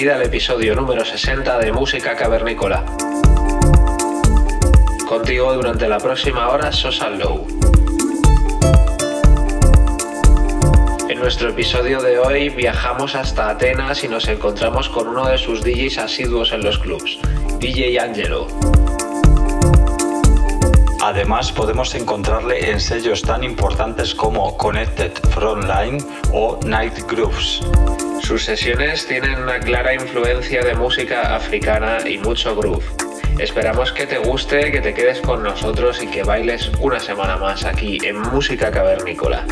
Bienvenida al episodio número 60 de Música Cavernícola. Contigo durante la próxima hora, Sosa Low. En nuestro episodio de hoy viajamos hasta Atenas y nos encontramos con uno de sus DJs asiduos en los clubs, DJ Angelo. Además, podemos encontrarle en sellos tan importantes como Connected Frontline o Night Grooves. Sus sesiones tienen una clara influencia de música africana y mucho groove. Esperamos que te guste, que te quedes con nosotros y que bailes una semana más aquí en Música Cavernícola.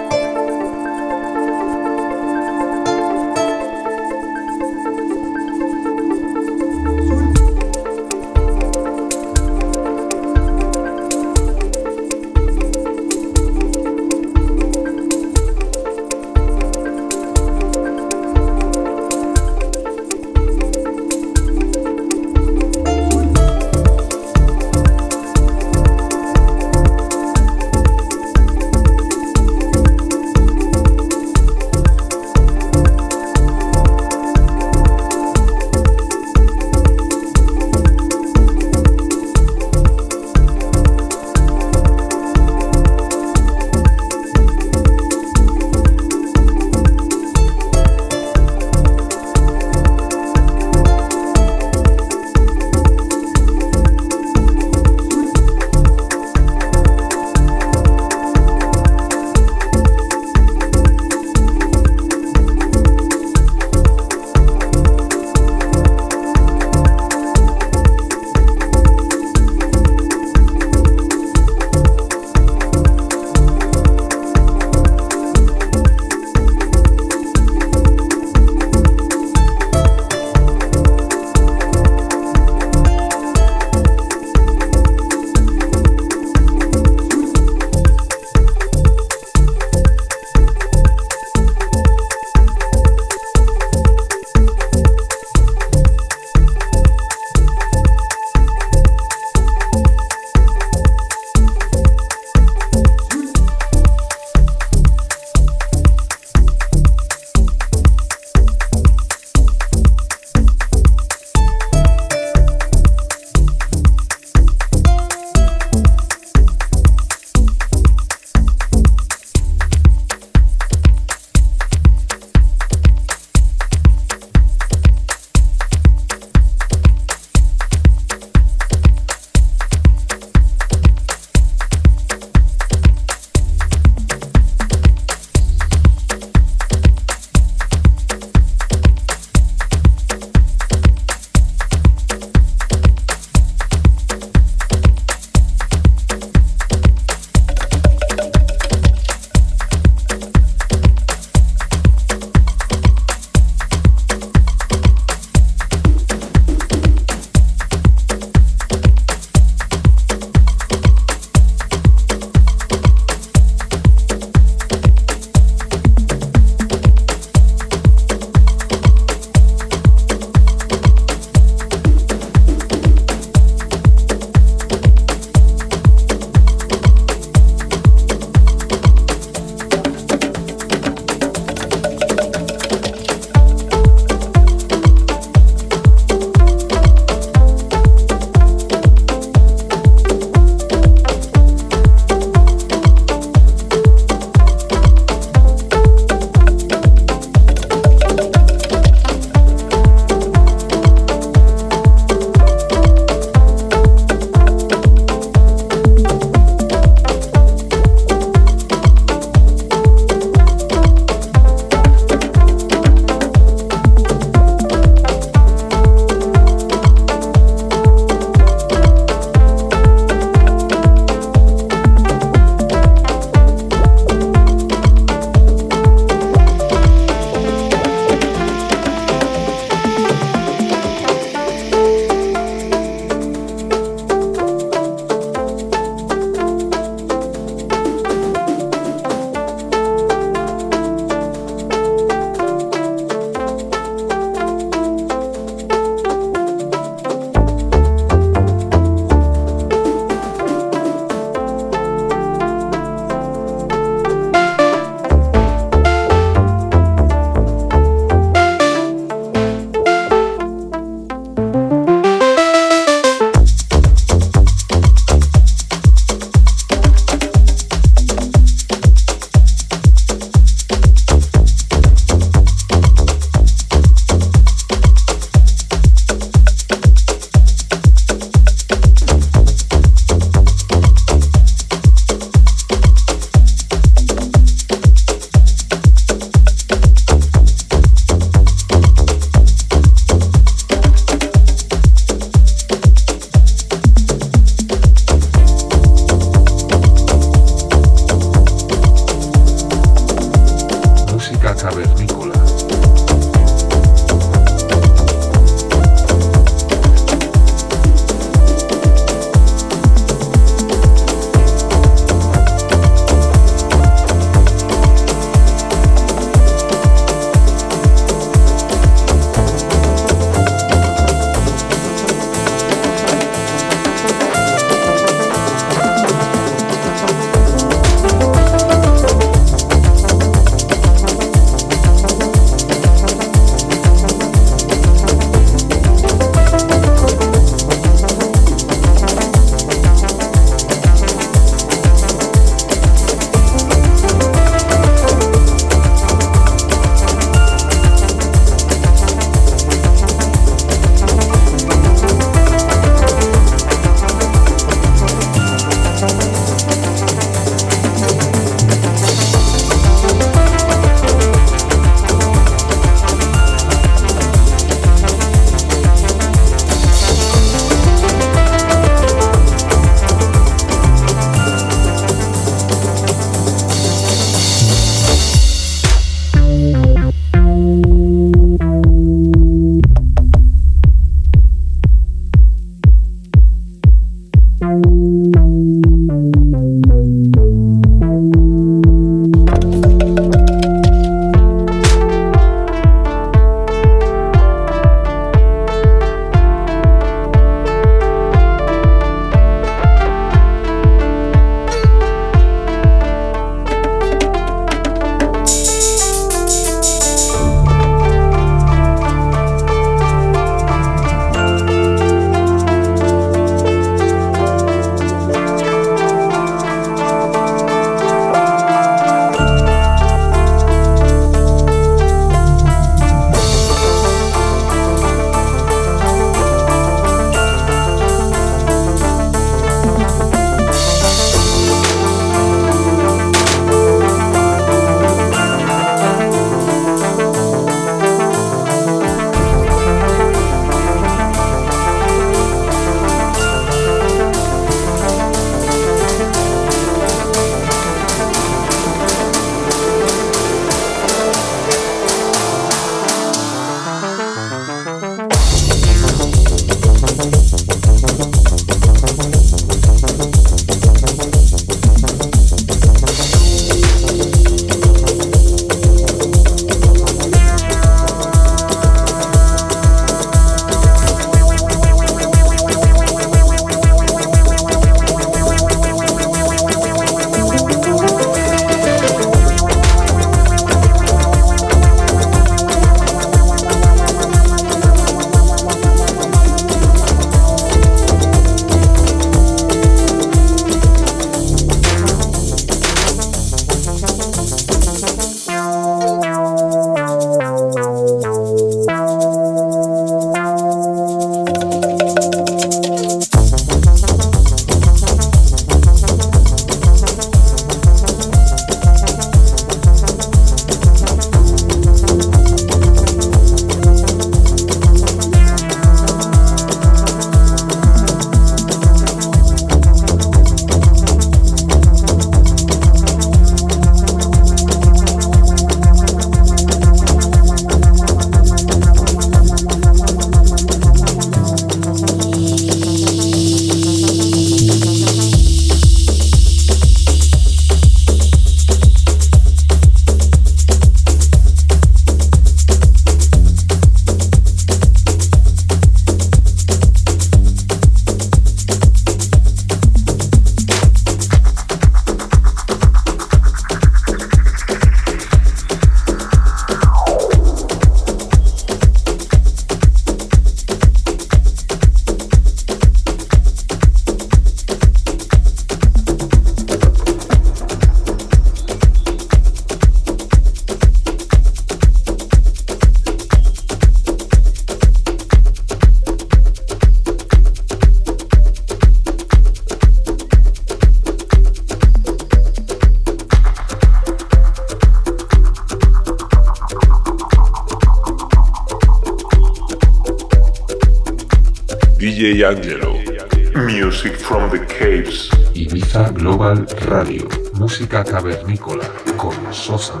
Cavernícola con Sosa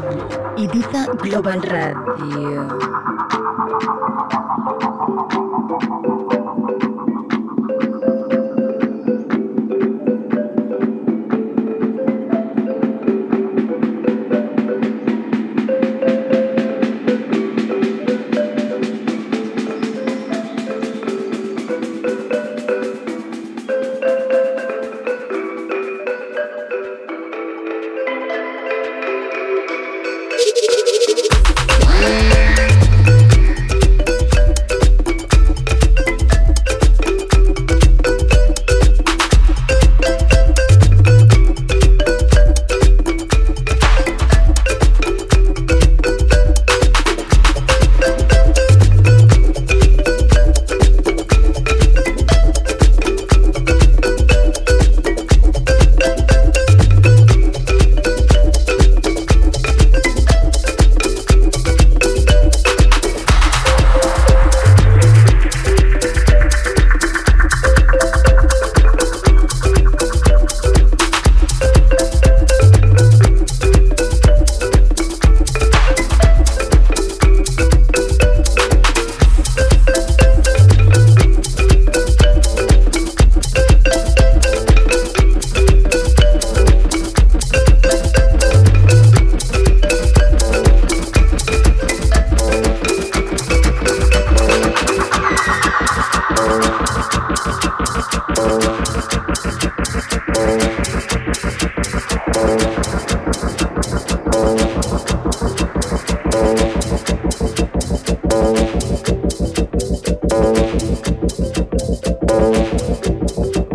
Global Radio. Thank you.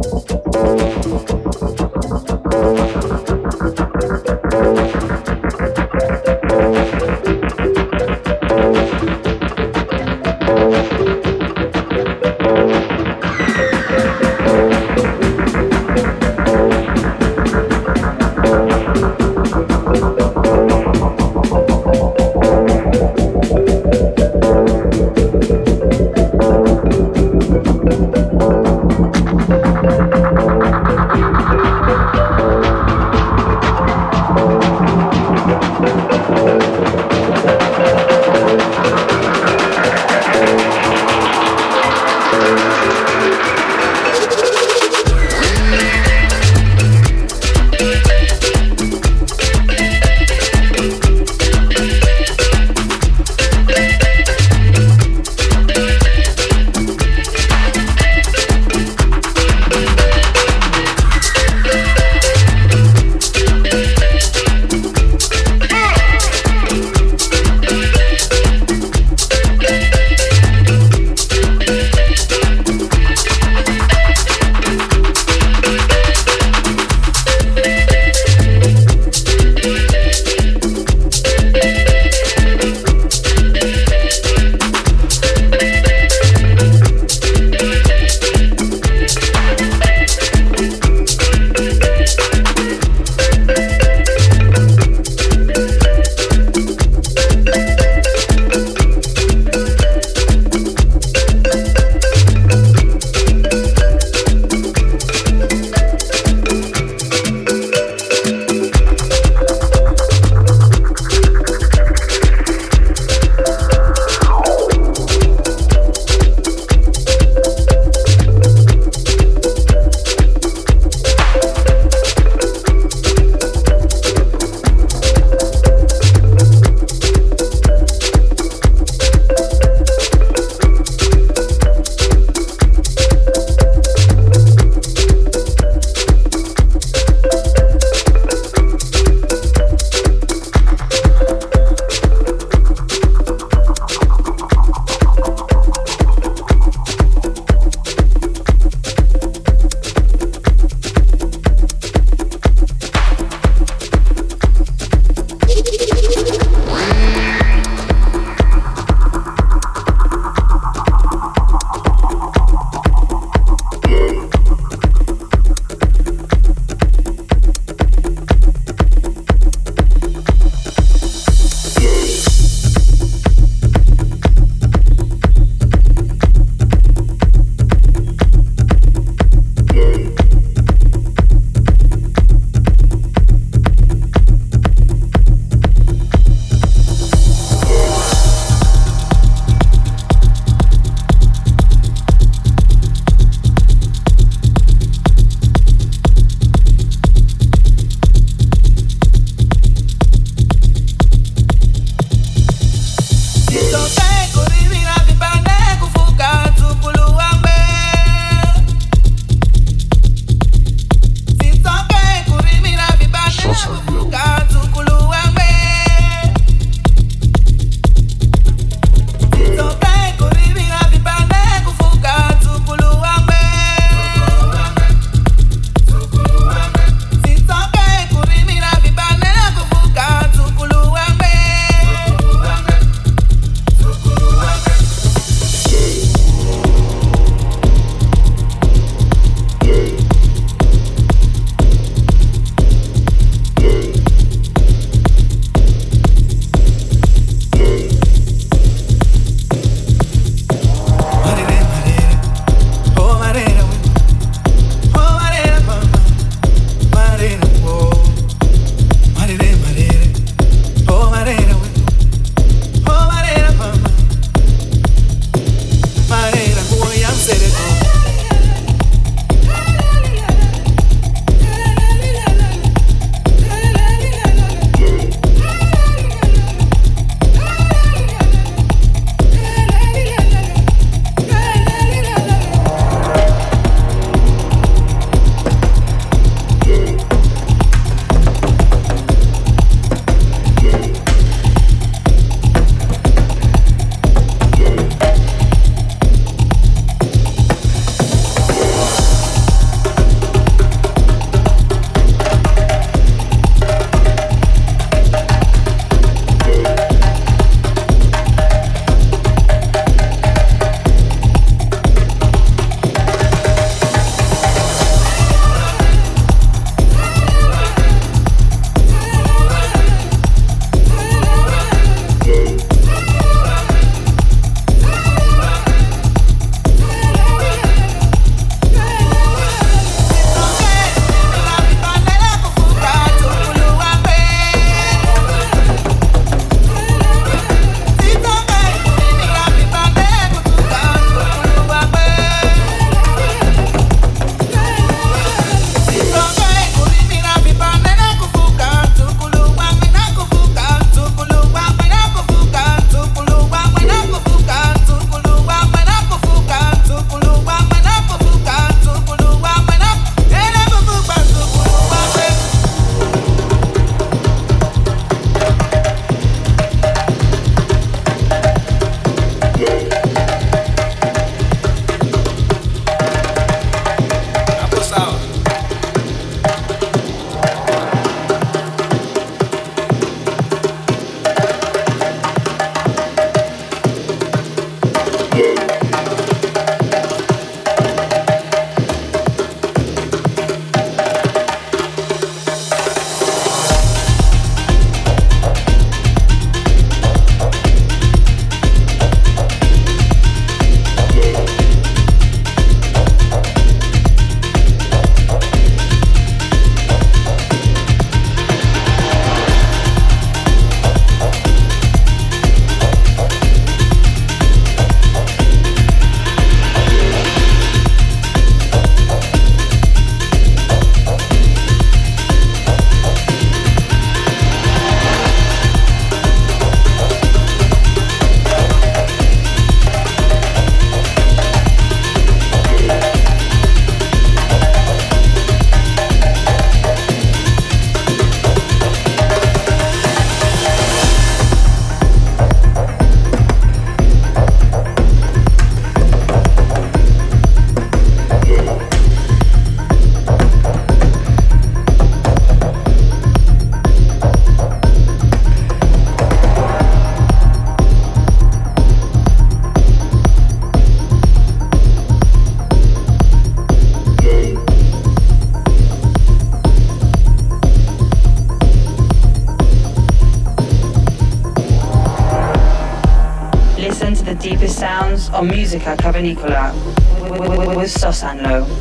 On Musica Cavernicola with Sosanlo.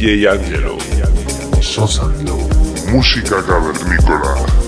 DJ Angelo. Sosando. Música cavernícola.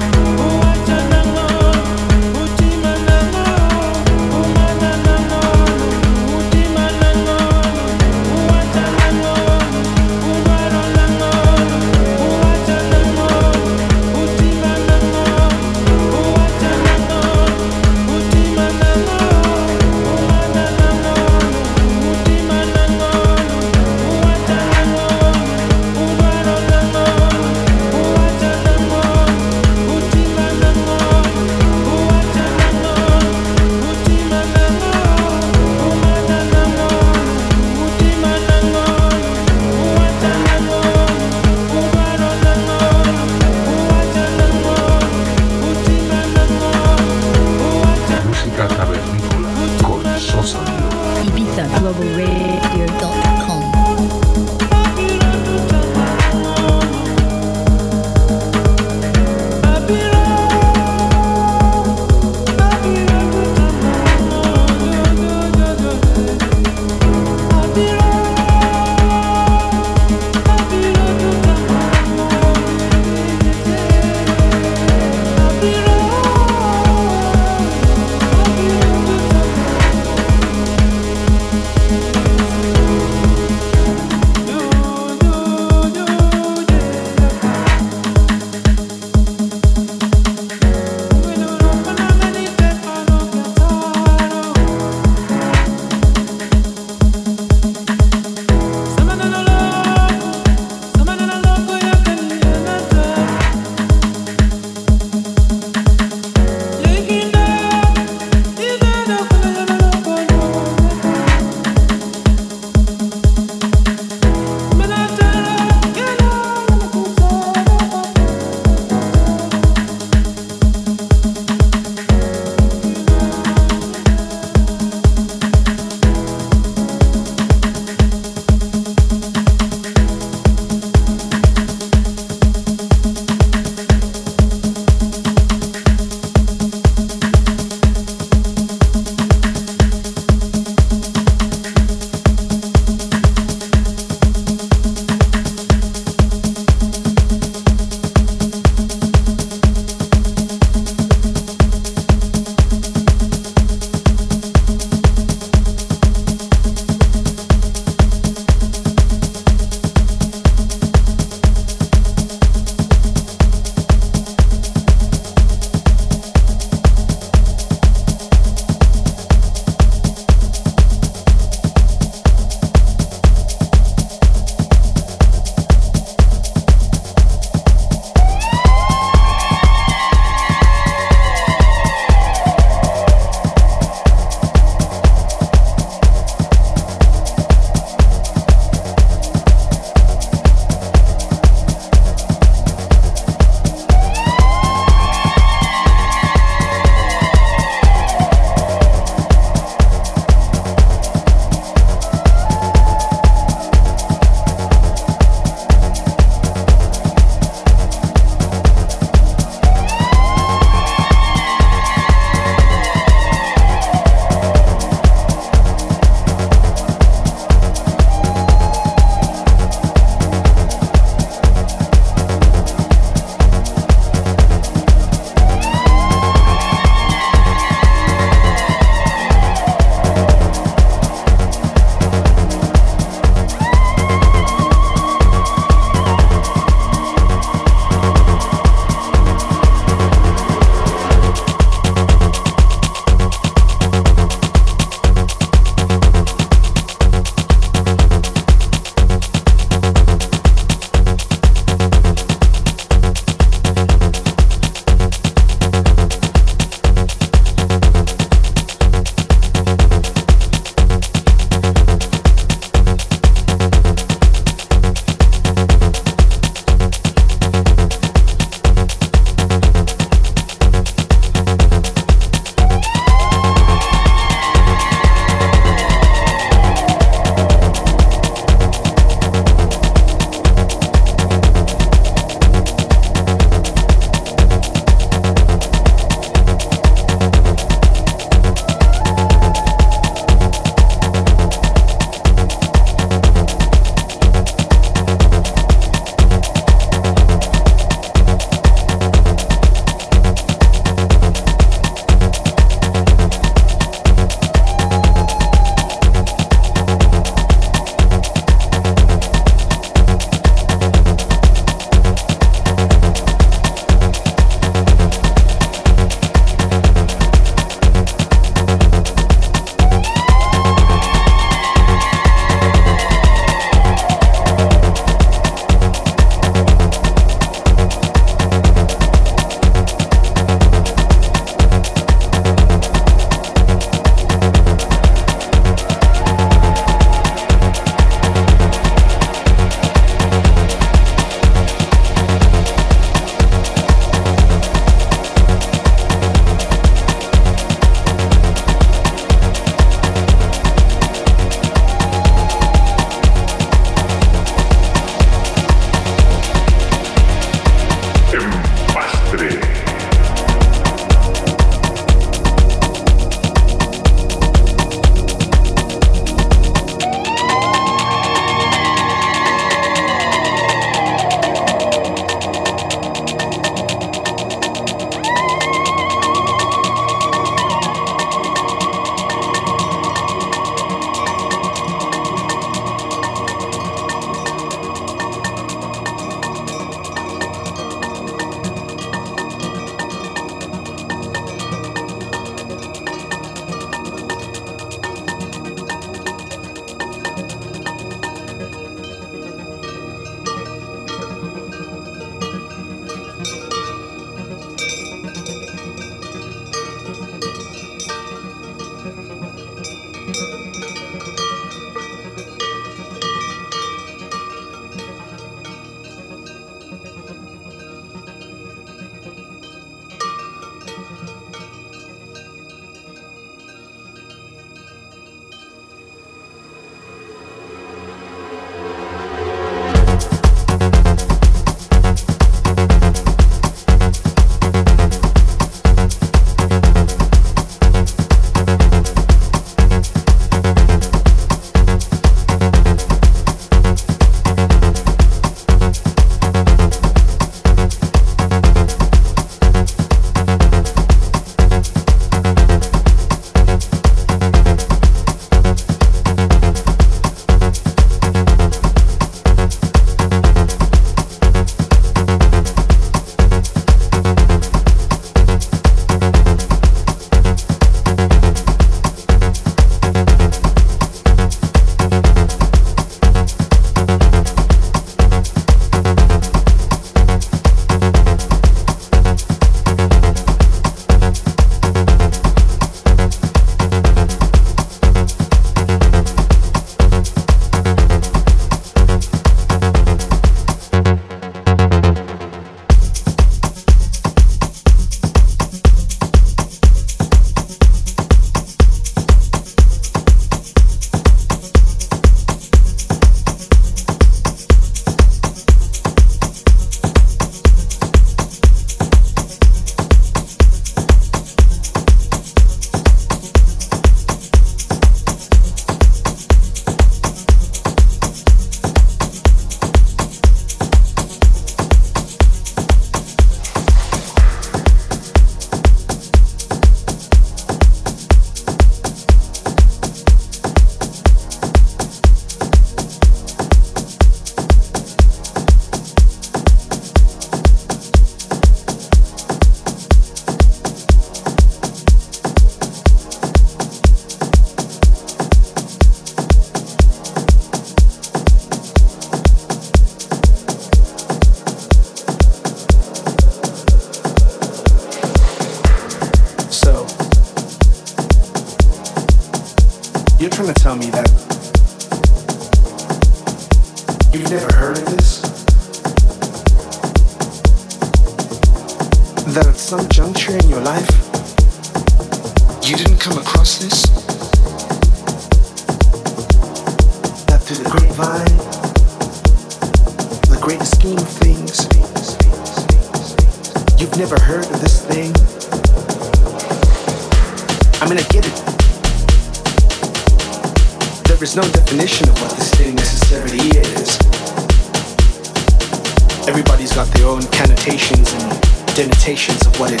Everybody's got their own connotations and denotations of what it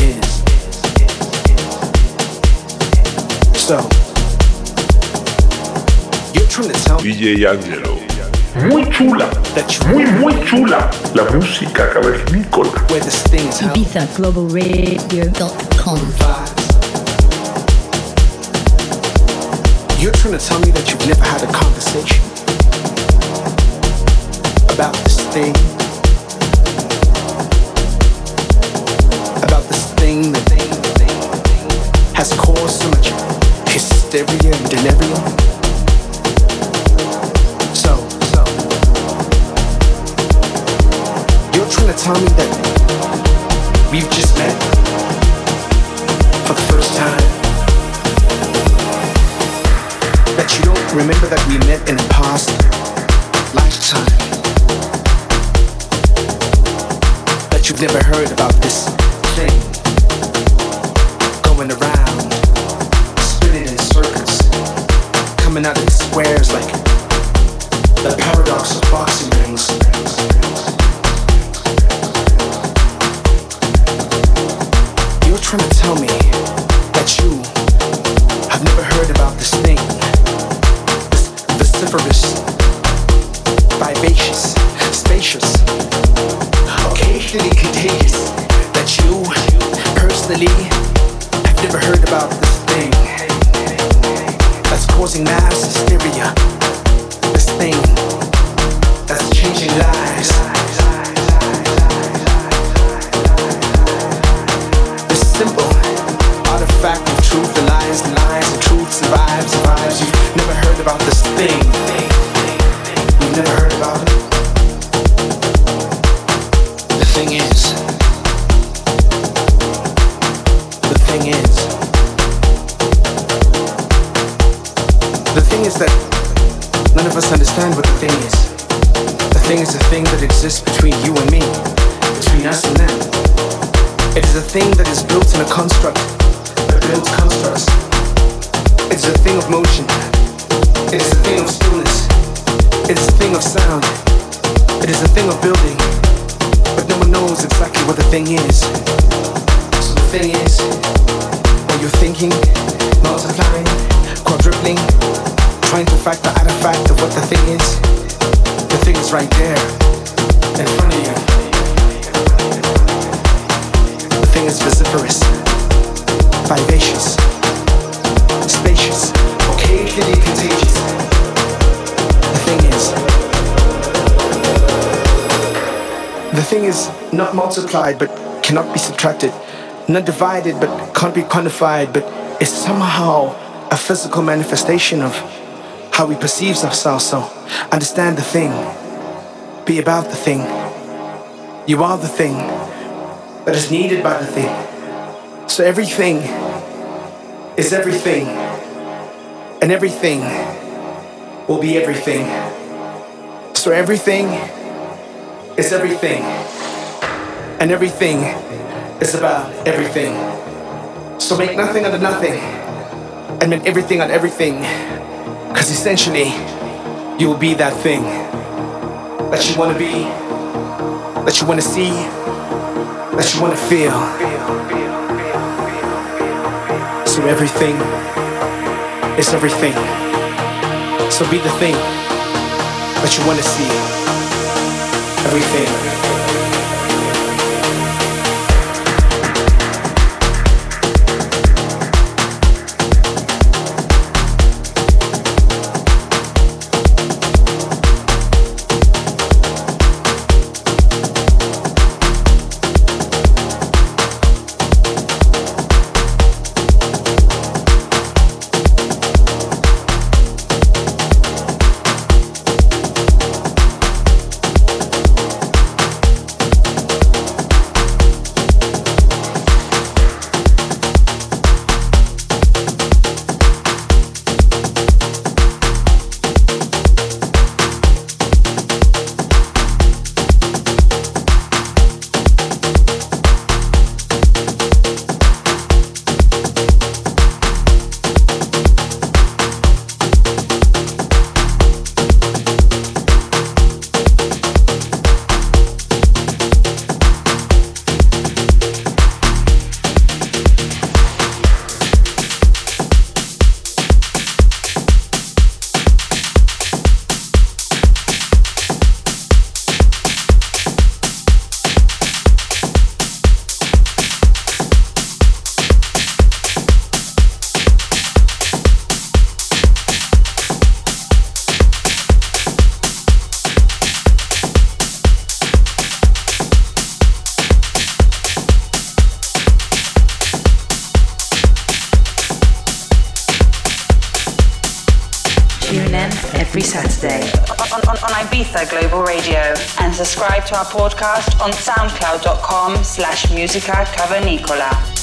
is. So, you're trying to tell me DJ Angelo. Muy chula. that Muy, muy chula. La música cavernícola. where this thing is held IbizaGlobalRadio.com. vibes. You're trying to tell me that you've never had a conversation about this thing, about this thing that has caused so much hysteria and delirium. So, so, you're trying to tell me that we've just met for the first time. That you don't remember that we met in a past lifetime. That you've never heard about this thing going around, spinning in circles, coming out in squares like the paradox of boxing rings. You're trying to tell me that you have never heard about this thing, this vociferous, vivacious, spacious, occasionally contagious, that you personally never heard about this thing that's causing mass hysteria, this thing that's changing lives. Subtracted, not divided but can't be quantified, but it's somehow a physical manifestation of how we perceive ourselves. So understand the thing, be about the thing. You are the thing that is needed by the thing. So everything is everything, and everything will be everything. So everything is everything, and everything is about everything. So make nothing out of nothing, and make everything out of everything, because essentially, you will be that thing that you want to be, that you want to see, that you want to feel. So everything is everything. So be the thing that you want to see. Everything. Every Saturday on, on, on Ibiza Global Radio and subscribe to our podcast on soundcloud.com slash musica cavernicola.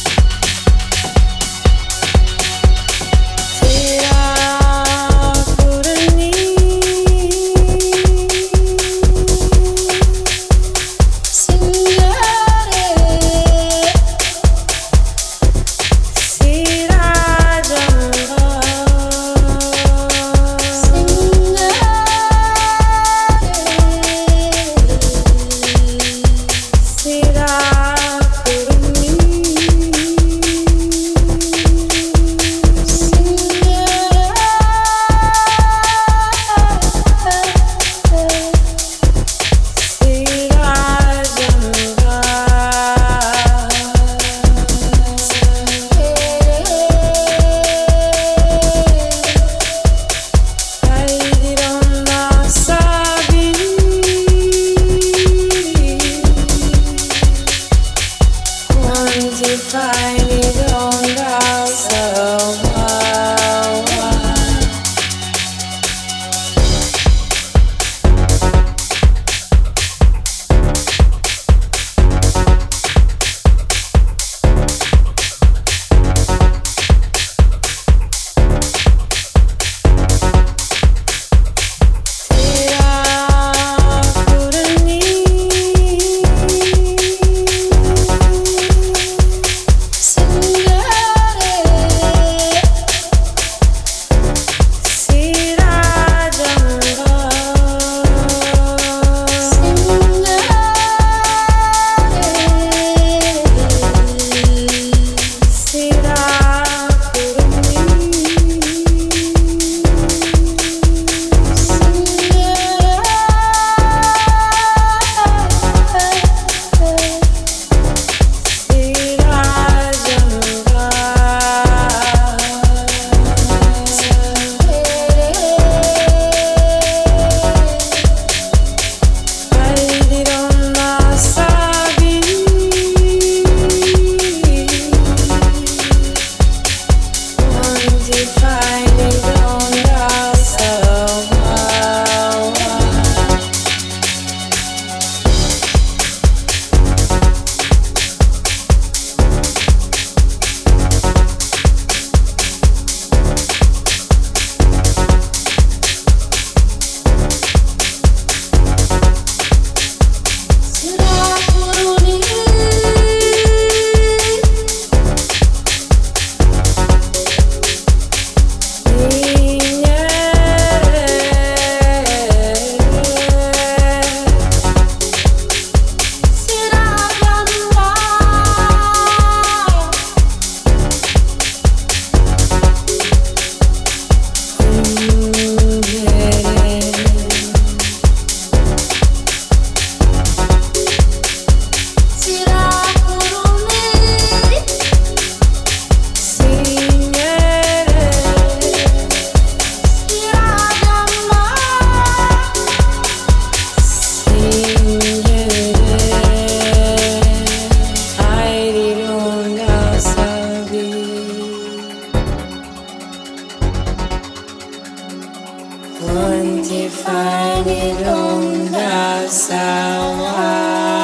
quantify it on the sound.